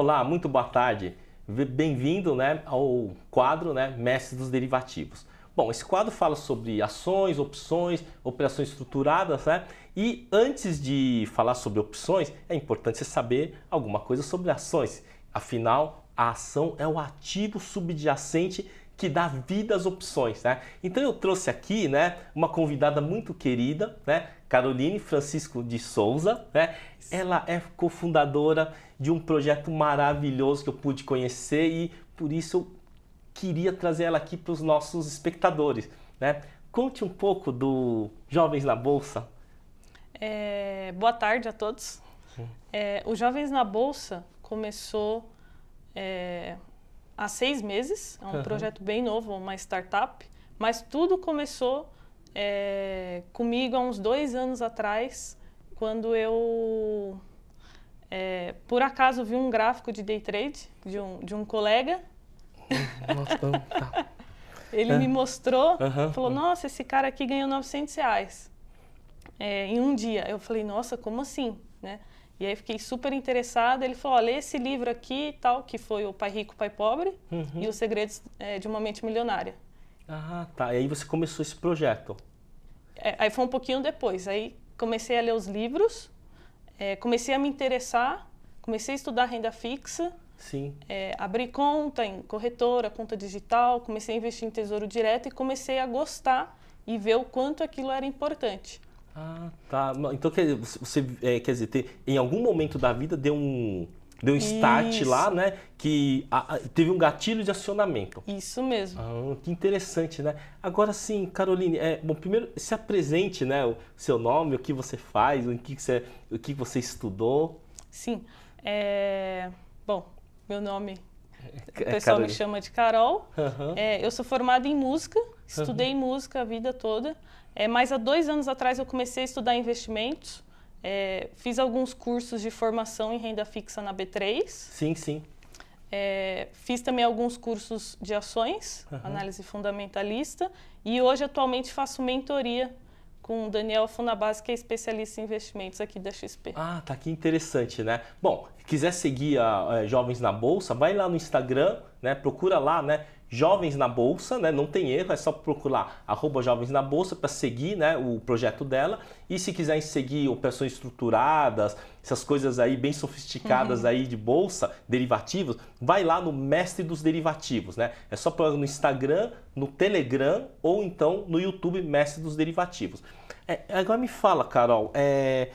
Olá, muito boa tarde. Bem-vindo né, ao quadro né, Mestre dos Derivativos. Bom, esse quadro fala sobre ações, opções, operações estruturadas, né? E antes de falar sobre opções, é importante você saber alguma coisa sobre ações. Afinal, a ação é o ativo subjacente que dá vida às opções, né? Então eu trouxe aqui, né, uma convidada muito querida, né, Caroline Francisco de Souza, né? Ela é cofundadora de um projeto maravilhoso que eu pude conhecer e por isso eu queria trazer ela aqui para os nossos espectadores, né? Conte um pouco do Jovens na Bolsa. É, boa tarde a todos. É, o Jovens na Bolsa começou é, há seis meses, é um uhum. projeto bem novo, uma startup, mas tudo começou é, comigo há uns dois anos atrás, quando eu, é, por acaso, vi um gráfico de day trade de um, de um colega. Nossa, então, tá. Ele me mostrou, uhum. falou, nossa, esse cara aqui ganhou 900 reais é, em um dia. Eu falei, nossa, como assim? Né? E aí fiquei super interessada. Ele falou: lê esse livro aqui tal, que foi o Pai Rico, Pai Pobre uhum. e os Segredos é, de uma Mente Milionária. Ah, tá. E aí você começou esse projeto? É, aí foi um pouquinho depois. Aí comecei a ler os livros, é, comecei a me interessar, comecei a estudar renda fixa. Sim. É, abri conta em corretora, conta digital, comecei a investir em tesouro direto e comecei a gostar e ver o quanto aquilo era importante. Ah, tá. Então você é, quer dizer, ter, em algum momento da vida deu um deu um start lá, né? Que a, a, teve um gatilho de acionamento. Isso mesmo. Ah, que interessante, né? Agora sim, Caroline, é, bom, primeiro se apresente, né? O seu nome, o que você faz, o que você, o que você estudou. Sim. É, bom, meu nome o é, pessoal me chama de Carol. Uhum. É, eu sou formada em música, estudei uhum. música a vida toda. É, mas há dois anos atrás eu comecei a estudar investimentos. É, fiz alguns cursos de formação em renda fixa na B3. Sim, sim. É, fiz também alguns cursos de ações, uhum. análise fundamentalista. E hoje, atualmente, faço mentoria com o Daniel Funabase, que é especialista em investimentos aqui da XP. Ah, tá que interessante, né? Bom, quiser seguir a, a Jovens na Bolsa, vai lá no Instagram, né? Procura lá, né? Jovens na Bolsa, né? Não tem erro, é só procurar arroba Jovens na Bolsa para seguir né, o projeto dela. E se quiserem seguir operações estruturadas, essas coisas aí bem sofisticadas uhum. aí de bolsa, derivativos, vai lá no Mestre dos Derivativos, né? É só procurar no Instagram, no Telegram ou então no YouTube Mestre dos Derivativos. É, agora me fala, Carol, é,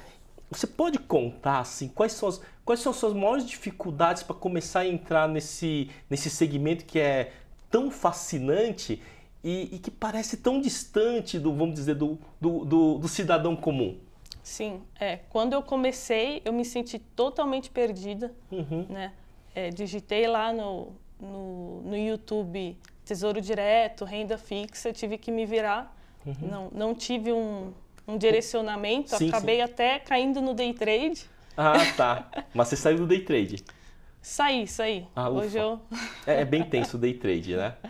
você pode contar assim, quais são as, quais são as suas maiores dificuldades para começar a entrar nesse, nesse segmento que é tão fascinante e, e, que parece tão distante do, vamos dizer, do, do, do, do cidadão comum. Sim, é. Quando eu comecei, eu me senti totalmente perdida, uhum. né? É, digitei lá no, no, no YouTube Tesouro Direto, renda fixa, tive que me virar. Uhum. Não, não tive um, um direcionamento, sim, acabei sim. até caindo no day trade. Ah, tá. Mas você saiu do day trade? Saí, saí. Ah, Hoje eu... é, é, bem tenso o day trade, né?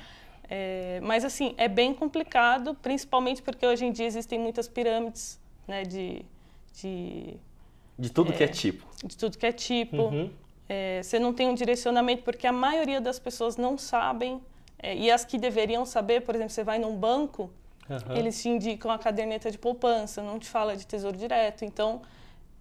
É, mas assim, é bem complicado, principalmente porque hoje em dia existem muitas pirâmides, né, de... De, de tudo é, que é tipo. De tudo que é tipo. Uhum. É, você não tem um direcionamento, porque a maioria das pessoas não sabem, é, e as que deveriam saber, por exemplo, você vai num banco, uhum. eles te indicam a caderneta de poupança, não te fala de tesouro direto, então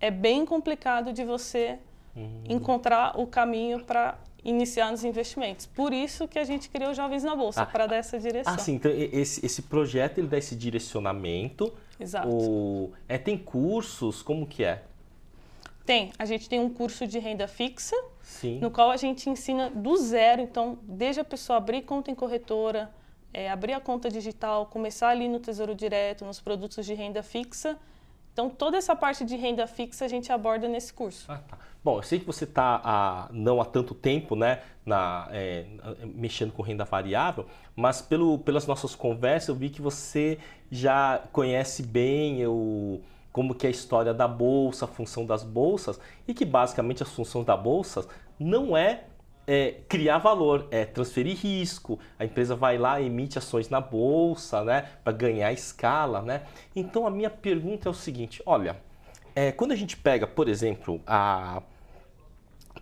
é bem complicado de você uhum. encontrar o caminho para iniciar nos investimentos. Por isso que a gente criou Jovens na Bolsa, ah, para dar essa direção. Ah, sim. Então, esse, esse projeto, ele dá esse direcionamento. Exato. O, é, tem cursos? Como que é? Tem. A gente tem um curso de renda fixa, sim. no qual a gente ensina do zero. Então, desde a pessoa abrir conta em corretora, é, abrir a conta digital, começar ali no Tesouro Direto, nos produtos de renda fixa. Então, toda essa parte de renda fixa a gente aborda nesse curso. Ah, tá. Bom, eu sei que você está não há tanto tempo né, na, é, mexendo com renda variável, mas pelo, pelas nossas conversas eu vi que você já conhece bem o, como que é a história da bolsa, a função das bolsas, e que basicamente a função da bolsa não é, é criar valor, é transferir risco. A empresa vai lá emite ações na bolsa né, para ganhar escala. Né? Então a minha pergunta é o seguinte: olha, é, quando a gente pega, por exemplo, a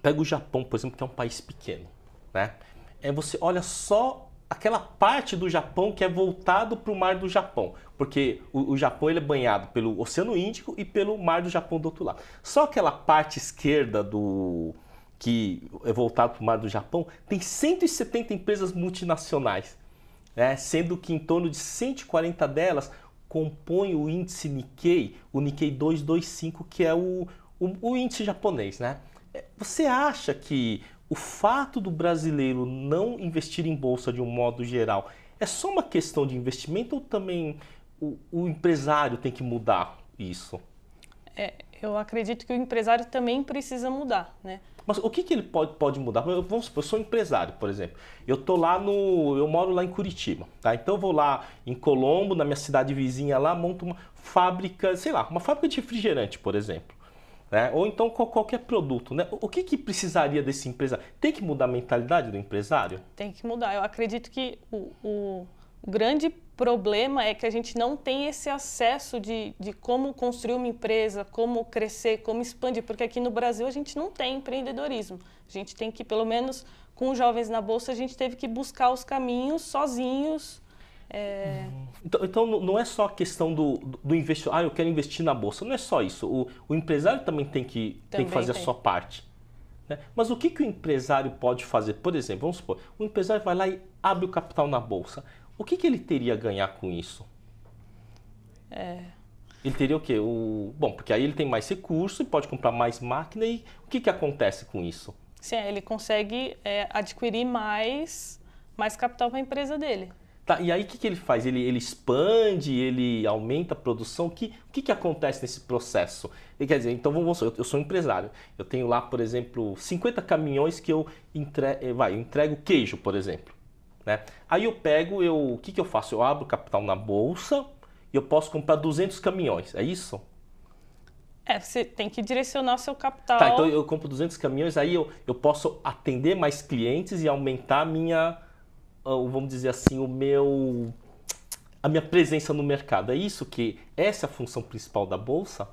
pega o Japão, por exemplo, que é um país pequeno, né? É você olha só aquela parte do Japão que é voltado para o Mar do Japão, porque o, o, Japão ele é banhado pelo Oceano Índico e pelo Mar do Japão do outro lado. Só aquela parte esquerda do que é voltado para o Mar do Japão tem 170 empresas multinacionais, né? sendo que em torno de 140 delas compõem o índice Nikkei, o Nikkei 225, que é o, o, o índice japonês, né? É, você acha que o fato do brasileiro não investir em bolsa de um modo geral é só uma questão de investimento ou também o, o empresário tem que mudar isso? É, eu acredito que o empresário também precisa mudar, né? Mas o que, que ele pode, pode mudar? Eu, vamos supor, eu sou empresário, por exemplo. Eu tô lá no. Eu moro lá em Curitiba, tá? Então eu vou lá em Colombo, na minha cidade vizinha lá, monto uma fábrica, sei lá, uma fábrica de refrigerante, por exemplo né? ou então qualquer produto. Né? O que, que precisaria desse empresário? Tem que mudar a mentalidade do empresário? Tem que mudar. Eu acredito que o, o grande problema é que a gente não tem esse acesso de, de como construir uma empresa, como crescer, como expandir, porque aqui no Brasil a gente não tem empreendedorismo. A gente tem que, pelo menos com os jovens na bolsa, a gente teve que buscar os caminhos sozinhos é... Então, então, não é só a questão do, do ah, eu quero investir na bolsa. Não é só isso. O, o empresário também tem que, também tem que fazer tem. a sua parte. Né? Mas o que, que o empresário pode fazer? Por exemplo, vamos supor, o empresário vai lá e abre o capital na bolsa. O que, que ele teria a ganhar com isso? É... Ele teria o quê? O... Bom, porque aí ele tem mais recurso e pode comprar mais máquina e o que, que acontece com isso? Sim, ele consegue é, adquirir mais, mais capital para a empresa dele. Tá, e aí o que, que ele faz? Ele, ele expande, ele aumenta a produção? O que, o que, que acontece nesse processo? E, quer dizer, então vamos eu, eu sou um empresário. Eu tenho lá, por exemplo, 50 caminhões que eu entre, vai, eu entrego queijo, por exemplo. Né? Aí eu pego, eu, o que, que eu faço? Eu abro capital na bolsa e eu posso comprar 200 caminhões, é isso? É, você tem que direcionar o seu capital. Tá, então eu compro 200 caminhões, aí eu, eu posso atender mais clientes e aumentar a minha vamos dizer assim, o meu a minha presença no mercado. É isso que essa é a função principal da bolsa?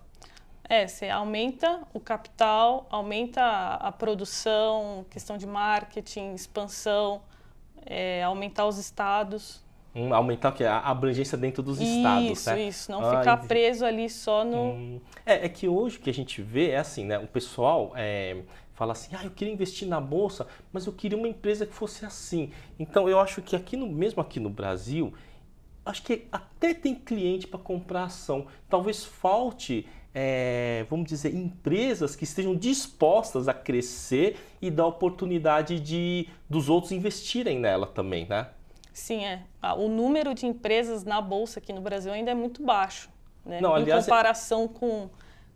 É, você aumenta o capital, aumenta a, produção, questão de marketing, expansão, é, aumentar os estados. Hum, aumentar o quê? A abrangência dentro dos isso, estados, Isso, né? isso. Não ah, ficar preso ali só no... Hum. É, é que hoje o que a gente vê é assim, né? O pessoal... É fala assim, ah, eu queria investir na bolsa, mas eu queria uma empresa que fosse assim. Então eu acho que aqui no mesmo aqui no Brasil, acho que até tem cliente para comprar ação. Talvez falte, é, vamos dizer, empresas que estejam dispostas a crescer e dar oportunidade de dos outros investirem nela também, né? Sim, é. Ah, o número de empresas na bolsa aqui no Brasil ainda é muito baixo, né? Não, aliás, em comparação é... com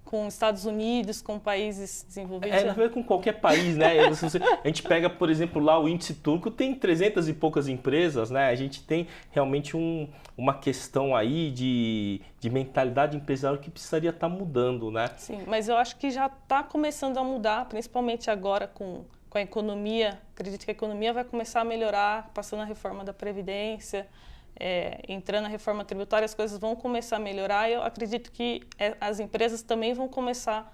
com Estados Unidos, com países desenvolvidos? É, na verdade, com qualquer país, né? a gente pega, por exemplo, lá o índice turco, tem 300 e poucas empresas, né? A gente tem realmente um, uma questão aí de, de mentalidade empresarial que precisaria estar tá mudando, né? Sim, mas eu acho que já está começando a mudar, principalmente agora com, com a economia. Acredito que a economia vai começar a melhorar, passando a reforma da Previdência é, entrando na reforma tributária, as coisas vão começar a melhorar e eu acredito que é, as empresas também vão começar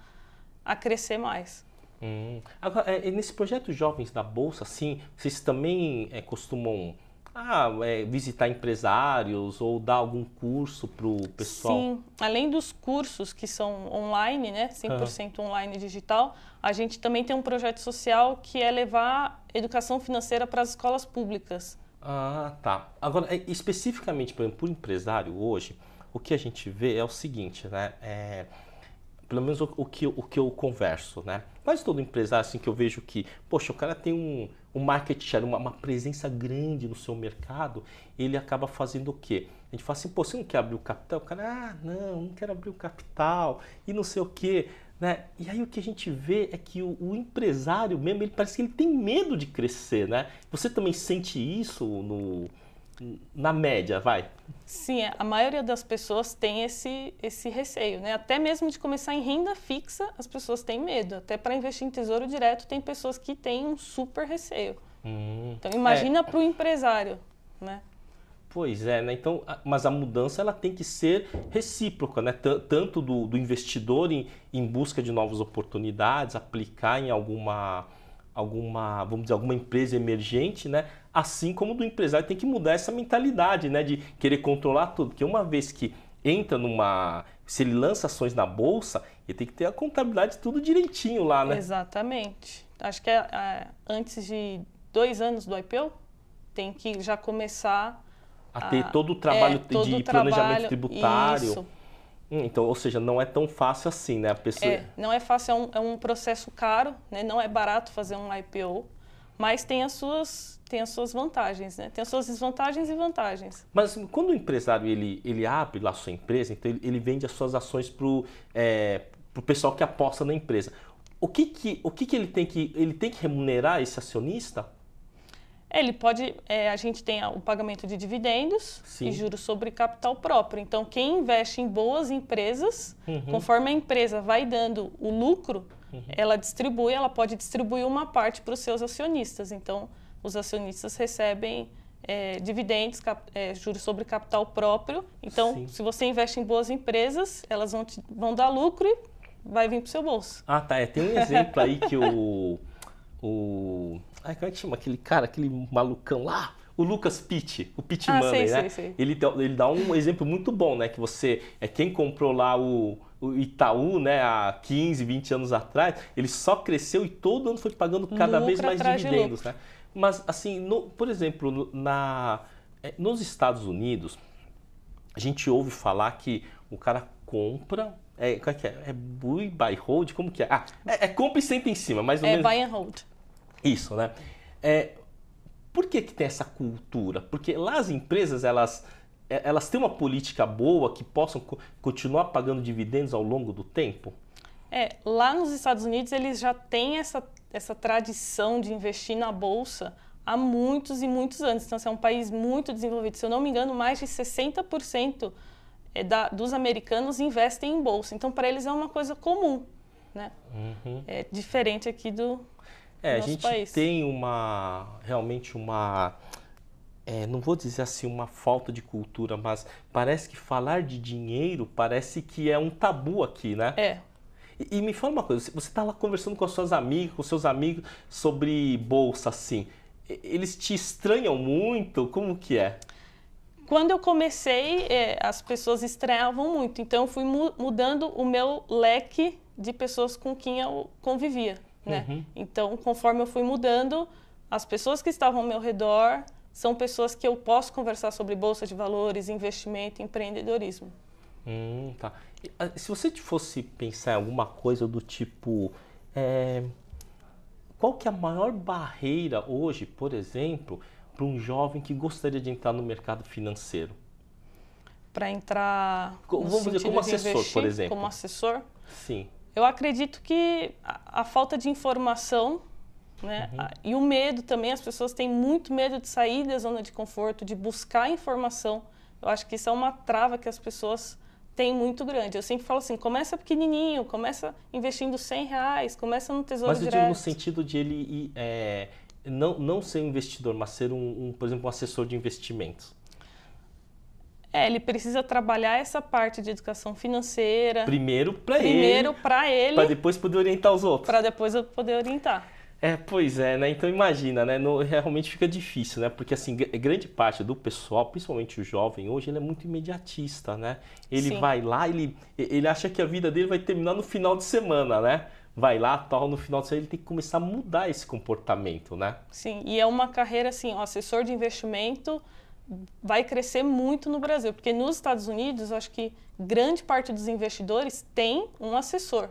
a crescer mais. Hum. Agora, é, nesse projeto Jovens da Bolsa, sim, vocês também é, costumam ah, é, visitar empresários ou dar algum curso para o pessoal? Sim, além dos cursos que são online, né, 100% uhum. online digital, a gente também tem um projeto social que é levar educação financeira para as escolas públicas. Ah, tá. Agora, é, especificamente, por por empresário hoje, o que a gente vê é o seguinte, né? É, pelo menos o, o, que, o que eu converso, né? Quase todo empresário, assim, que eu vejo que, poxa, o cara tem um, um market share, uma, uma presença grande no seu mercado, ele acaba fazendo o quê? A gente fala assim, pô, você não quer abrir o capital? O cara, ah, não, não quero abrir o capital, e não sei o quê. Né? E aí o que a gente vê é que o, o, empresário mesmo, ele parece que ele tem medo de crescer, né? Você também sente isso no, na média, vai? Sim, a maioria das pessoas tem esse, esse receio, né? Até mesmo de começar em renda fixa, as pessoas têm medo. Até para investir em tesouro direto, tem pessoas que têm um super receio. Hum, então imagina é. para o empresário, né? Pois é, né? Então, mas a mudança ela tem que ser recíproca, né? Tanto do, do investidor em, em busca de novas oportunidades, aplicar em alguma, alguma, vamos dizer, alguma empresa emergente, né? Assim como do empresário tem que mudar essa mentalidade, né? De querer controlar tudo. Porque uma vez que entra numa. Se ele lança ações na bolsa, ele tem que ter a contabilidade tudo direitinho lá, né? Exatamente. Acho que é, é, antes de dois anos do IPO, tem que já começar a ter a, todo o trabalho é, todo de o planejamento trabalho, tributário. Isso. Hum, então, ou seja, não é tão fácil assim, né? A pessoa... É, não é fácil, é um, é um processo caro, né? não é barato fazer um IPO, mas tem as suas, tem as suas vantagens, né? Tem as suas desvantagens e vantagens. Mas quando o empresário ele, ele abre lá a sua empresa, então ele, ele vende as suas ações para o é, pessoal que aposta na empresa. O que, que, o que, que ele tem que ele tem que remunerar esse acionista? Ele pode, é, a gente tem o pagamento de dividendos Sim. e juros sobre capital próprio. Então, quem investe em boas empresas, uhum. conforme a empresa vai dando o lucro, uhum. ela distribui, ela pode distribuir uma parte para os seus acionistas. Então, os acionistas recebem é, dividendos, cap, é, juros sobre capital próprio. Então, Sim. se você investe em boas empresas, elas vão, te, vão dar lucro e vai vir para o seu bolso. Ah, tá. É, tem um exemplo aí que o, o Ai, como é que chama aquele cara, aquele malucão lá? O Lucas Pitt, o Pitt ah, Money, né? Sei, sei. Ele, dá, ele dá um exemplo muito bom, né? Que você é quem comprou lá o, o Itaú, né, há 15, 20 anos atrás, ele só cresceu e todo ano foi pagando cada Lucra vez mais dividendos, né? Mas assim, no, por exemplo, na, é, nos Estados Unidos, a gente ouve falar que o cara compra é, como é que é? É buy, buy, hold? Como que é? Ah, é, é compra e senta em cima, mais ou é menos. É buy and hold. Isso, né? É, por que, que tem essa cultura? Porque lá as empresas, elas, é, elas têm uma política boa que possam continuar pagando dividendos ao longo do tempo? É, lá nos Estados Unidos eles já têm essa, essa tradição de investir na bolsa há muitos e muitos anos. Então, assim, é um país muito desenvolvido. Se eu não me engano, mais de 60% é, da, dos americanos investem em bolsa. Então, para eles é uma coisa comum. Né? Uhum. É diferente aqui do, é, a gente país. tem uma realmente uma é, não vou dizer assim uma falta de cultura, mas parece que falar de dinheiro parece que é um tabu aqui, né? É. E, e me fala uma coisa, você está lá conversando com as suas amigas, com seus amigos sobre bolsa, assim, eles te estranham muito? Como que é? Quando eu comecei, é, as pessoas estranhavam muito, então eu fui mu mudando o meu leque de pessoas com quem eu convivia né? Uhum. Então, conforme eu fui mudando, as pessoas que estavam ao meu redor são pessoas que eu posso conversar sobre bolsa de valores, investimento, empreendedorismo. Hum, tá. Ah, se você fosse pensar em alguma coisa do tipo, é, qual que é a maior barreira hoje, por exemplo, para um jovem que gostaria de entrar no mercado financeiro? Para entrar, vamos dizer como assessor, investir, por exemplo. Como assessor? Sim. Eu acredito que a, a falta de informação né? Uhum. E o medo também, as pessoas têm muito medo de sair da zona de conforto, de buscar informação. Eu acho que isso é uma trava que as pessoas têm muito grande. Eu sempre falo assim, começa pequenininho, começa investindo 100 reais, começa no Tesouro mas eu digo no sentido de ele é, não, não ser um investidor, mas ser um, um, por exemplo, um assessor de investimentos. É, ele precisa trabalhar essa parte de educação financeira. Primeiro para ele. Primeiro para ele. Para depois poder orientar os outros. Para depois eu poder orientar. É, pois é, né? Então imagina, né? No, realmente fica difícil, né? Porque assim, grande parte do pessoal, principalmente o jovem hoje, ele é muito imediatista, né? Ele Sim. vai lá, ele, ele acha que a vida dele vai terminar no final de semana, né? Vai lá, tal, no final de semana, ele tem que começar a mudar esse comportamento, né? Sim, e é uma carreira assim, ó, assessor de investimento vai crescer muito no Brasil, porque nos Estados Unidos, eu acho que grande parte dos investidores tem um assessor.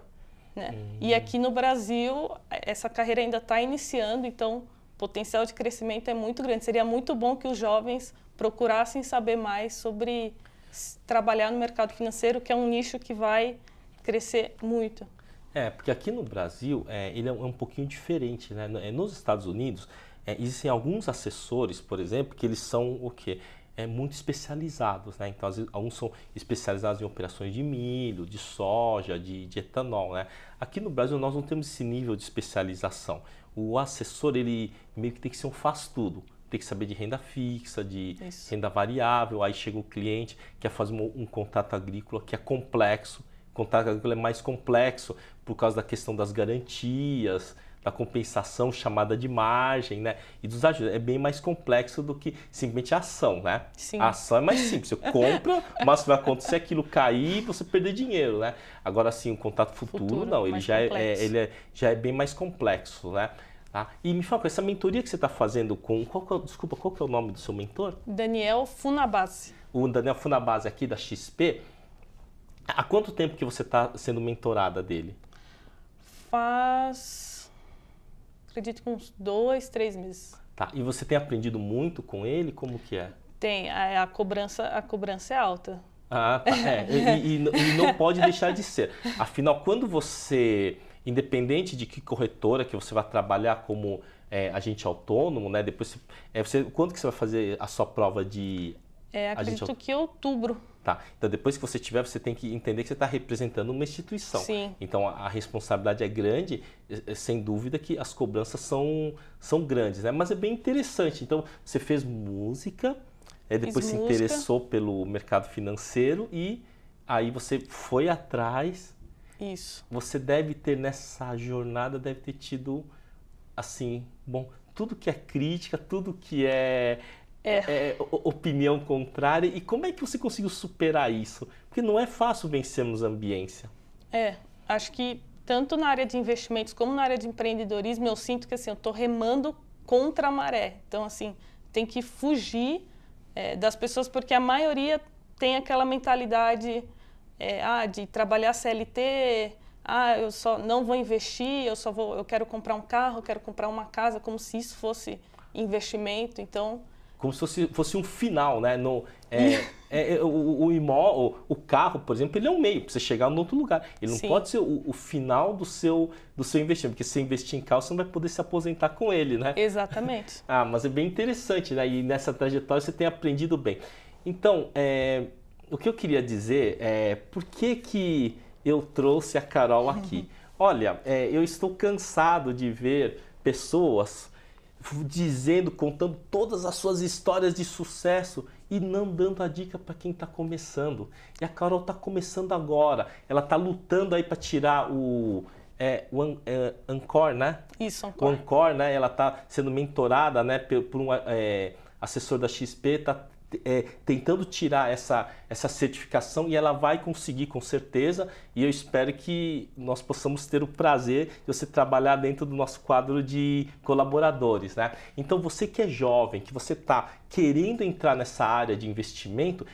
Né? Uhum. E aqui no Brasil, essa carreira ainda está iniciando, então o potencial de crescimento é muito grande. Seria muito bom que os jovens procurassem saber mais sobre trabalhar no mercado financeiro, que é um nicho que vai crescer muito. É, porque aqui no Brasil, é, ele é um, é um pouquinho diferente. Né? É, nos Estados Unidos, é, existem alguns assessores, por exemplo, que eles são o quê? É, muito especializados, né? Então, vezes, alguns são especializados em operações de milho, de soja, de, de, etanol, né? Aqui no Brasil nós não temos esse nível de especialização. O assessor, ele meio que tem que ser um faz-tudo. tem que saber de renda fixa, de Isso. renda variável. Aí chega o cliente, quer fazer um, um contrato agrícola que é complexo. O contrato agrícola é mais complexo por causa da questão das garantias, da compensação chamada de margem, né? E dos ajudos. É bem mais complexo do que simplesmente a ação, né? Sim. A ação é mais simples. Você compra, mas vai acontecer aquilo cair e você perder dinheiro, né? Agora sim, o contrato futuro, Futuro, não, ele já é, é- ele é- já é bem mais complexo, né? Tá? E me fala, essa mentoria que você está fazendo com. Qual é desculpa, qual que é o nome do seu mentor? Daniel Funabase. O Daniel Funabase aqui da XP. Há quanto tempo que você está sendo mentorada dele? Faz. Acredito que uns dois, três meses. Tá? E você tem aprendido muito com ele? Como que é? Tem, a, a cobrança, a cobrança é alta. Ah, tá. É, e, e- e não pode deixar de ser. Afinal, quando você, independente de que corretora que você vai trabalhar como é, agente autônomo, né? Depois, você- é, você, quando que você vai fazer a sua prova de É, A gente- acredito que outubro. Tá. Então, depois que você tiver, você tem que entender que você está representando uma instituição. Sim. Então, a, a responsabilidade é grande, sem dúvida que as cobranças são, são grandes, né? Mas é bem interessante. Então, você fez música, eh, depois se música. interessou pelo mercado financeiro e aí você foi atrás. Isso. Você deve ter, nessa jornada, deve ter tido, assim, bom, tudo que é crítica, tudo que é É. é, opinião contrária e como é que você conseguiu superar isso? Porque não é fácil vencermos a ambiência. É, acho que tanto na área de investimentos como na área de empreendedorismo, eu sinto que assim, eu estou remando contra a maré. Então, assim, tem que fugir é, das pessoas, porque a maioria tem aquela mentalidade é, ah, de trabalhar CLT, ah, eu só não vou investir, eu só vou, eu quero comprar um carro, eu quero comprar uma casa, como se isso fosse investimento. Então, Como se fosse, fosse um final, né? No, é, é, é, o, o imó, o, carro, por exemplo, ele é um meio para você chegar em outro lugar. Ele não Sim. pode ser o, o final do seu, do seu investimento, porque se você investir em carro, você não vai poder se aposentar com ele, né? exatamente. Ah, mas é bem interessante, né? E nessa trajetória você tem aprendido bem. Então, é, o que eu queria dizer é por que, que eu trouxe a Carol aqui? Olha, é, eu estou cansado de ver pessoas dizendo, contando todas as suas histórias de sucesso e não dando a dica para quem está começando. E a Carol está começando agora. Ela está lutando aí para tirar o, é, o An- é, Ancor, né? Isso, O Ancor. Ancor, né, ela está sendo mentorada né, pe- por um é, assessor da XP, está tentando tirar essa, essa certificação e ela vai conseguir com certeza. E eu espero que nós possamos ter o prazer de você trabalhar dentro do nosso quadro de colaboradores. Né? Então, você que é jovem, que você está querendo entrar nessa área de investimento,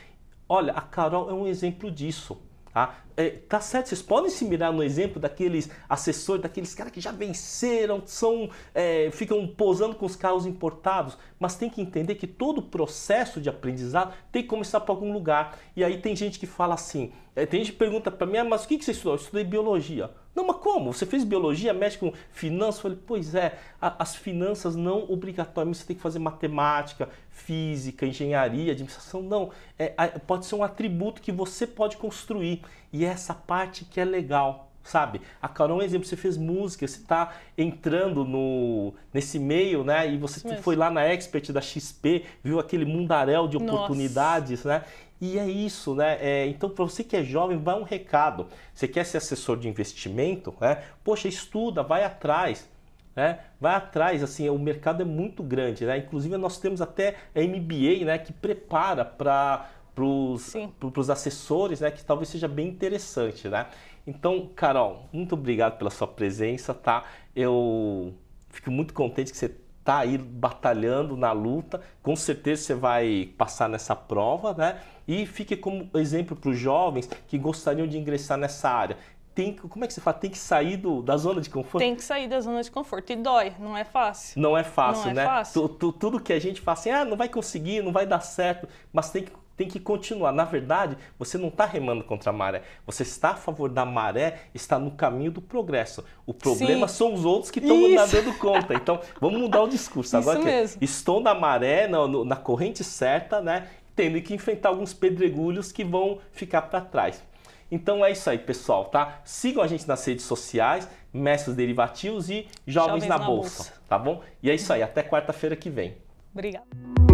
olha, a Carol é um exemplo disso. Tá? É, tá certo, vocês podem se mirar no exemplo daqueles assessores, daqueles caras que já venceram, são, é, ficam posando com os carros importados, mas tem que entender que todo o processo de aprendizado tem que começar por algum lugar. E aí tem gente que fala assim, é, tem gente que pergunta para mim, ah, mas o que, que você estudou? Eu estudei biologia. Não, mas como? Você fez biologia, mexe com finanças? Eu falei, pois é, a- as finanças não obrigatoriamente você tem que fazer matemática, física, engenharia, administração, não. É, pode ser um atributo que você pode construir. E é essa parte que é legal, sabe? A Carol é um exemplo, você fez música, você está entrando no, nesse meio, né? E você foi lá na Expert da XP, viu aquele mundaréu de Nossa. oportunidades, né? E é isso, né? É, então, para você que é jovem, vai um recado. Você quer ser assessor de investimento, né? Poxa, estuda, vai atrás. Né? Vai atrás, assim, o mercado é muito grande, né? Inclusive nós temos até a MBA, né, que prepara para Sim. os assessores, né, que talvez seja bem interessante, né? Então, Carol, muito obrigado pela sua presença, tá? Eu fico muito contente que você tá aí batalhando na luta. Com certeza você vai passar nessa prova, né? E fique como exemplo para os jovens que gostariam de ingressar nessa área. Tem, como é que você fala? Tem que sair do, da zona de conforto? Tem que sair da zona de conforto. E dói, não é fácil. Não é fácil, Não é né? fácil. Tu- tu- tudo que a gente fala assim, ah, não vai conseguir, não vai dar certo, mas tem que, tem que continuar. Na verdade, você não está remando contra a maré. Você está a favor da maré, está no caminho do progresso. O problema Sim. são os outros que estão Isso. nadando conta. Então, vamos mudar o discurso. Isso Agora que mesmo. estou na maré, na, na corrente certa, né? Tendo que enfrentar alguns pedregulhos que vão ficar para trás. Então é isso aí, pessoal, tá? Sigam a gente nas redes sociais, Mestres Derivativos e Jovens, Jovens na, na Bolsa, Bolsa. tá bom? E é isso aí, até quarta-feira que vem. Obrigada.